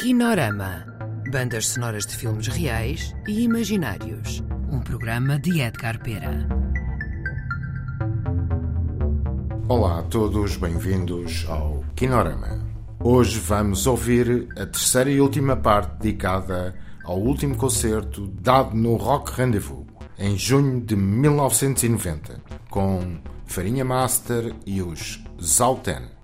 Kinorama. Bandas sonoras de filmes reais e imaginários. Um programa de Edgar Pera. Olá a todos, bem-vindos ao Kinorama. Hoje vamos ouvir a terceira e última parte dedicada ao último concerto dado no Rock Rendezvous, em junho de 1990, com Farinha Master e os Zauten.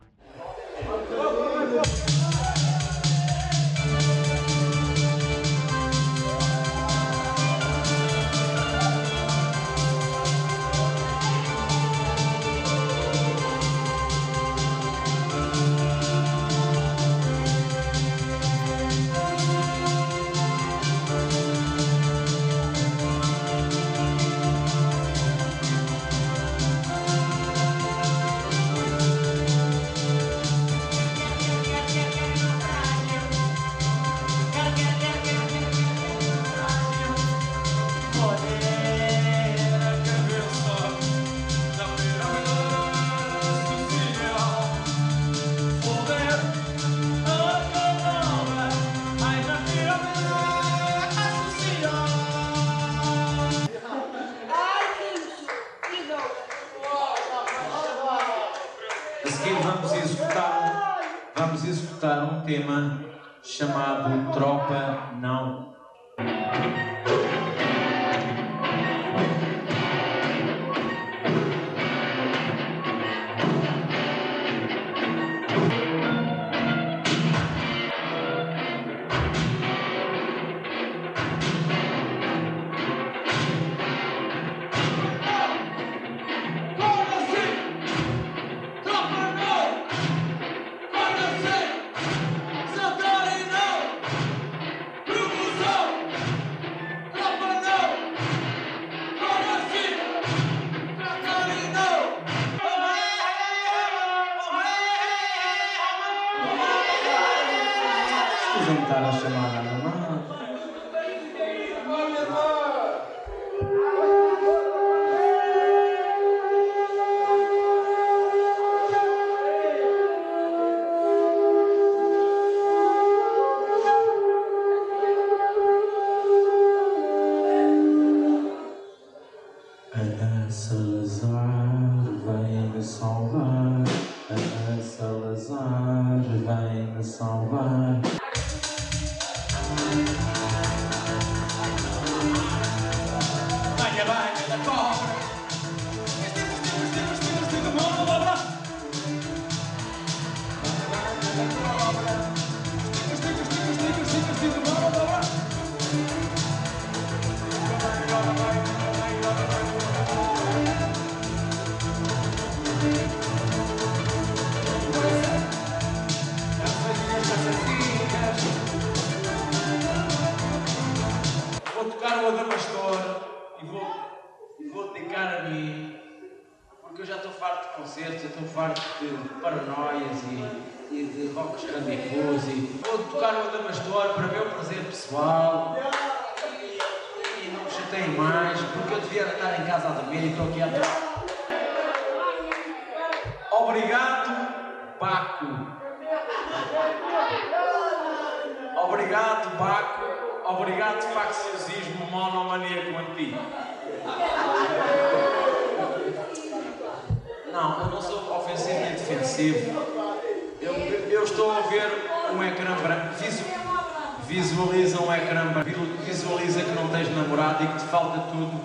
Vamos executar, vamos executar um tema chamado Tropa Não. presenta la semana nomás. Salazar vai me salvar, a Salazar vai me salvar. Vou tocar o Adamastor e vou, e vou dedicar a mim, porque eu já estou farto de concertos, eu estou farto de paranoias e, de rocks rendezvous e vou tocar o Adamastor para meu prazer pessoal e, não me chateiem mais, porque eu devia estar em casa a dormir e estou aqui a. Obrigado, Paco. Obrigado, Paco. Obrigado, facciosismo monomaníaco antigo. Não, eu não sou ofensivo nem defensivo. Eu, eu estou a ver um ecrã branco. Visu, visualiza um ecrã branco. Visualiza que não tens namorado e que te falta tudo.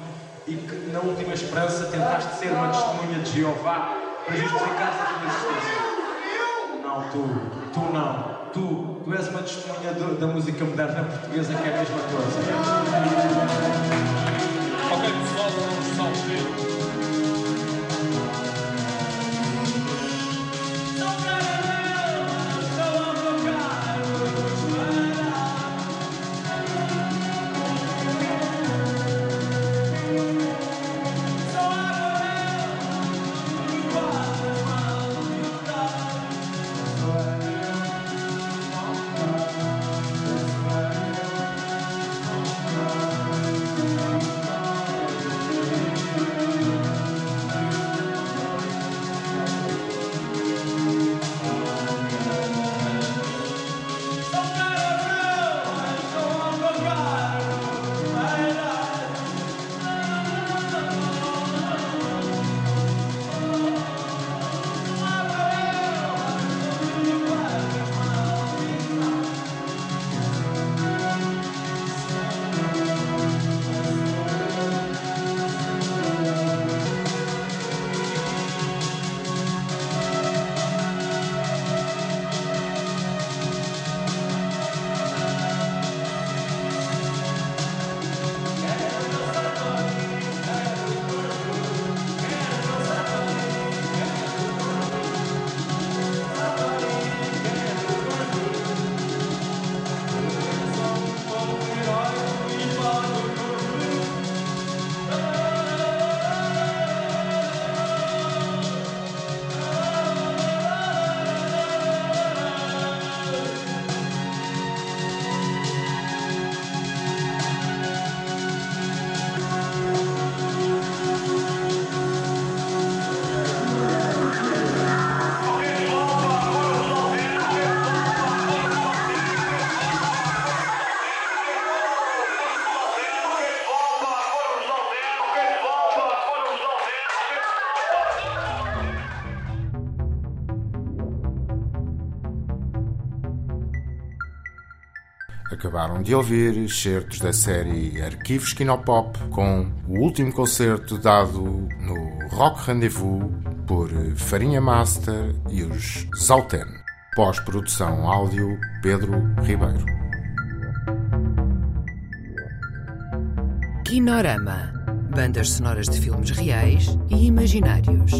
E que, na última esperança, tentaste ser uma testemunha de Jeová para justificar a tua existência. Tu, tu não. Tu, tu és uma testemunha da música moderna portuguesa que é a mesma coisa. Acabaram de ouvir excertos da série Arquivos Kinopop com o último concerto dado no Rock Rendezvous por Farinha Master e os Zalten. Pós-produção áudio Pedro Ribeiro. Kinorama. Bandas sonoras de filmes reais e imaginários.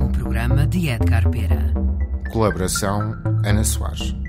Um programa de Edgar Pera. Colaboração Ana Soares.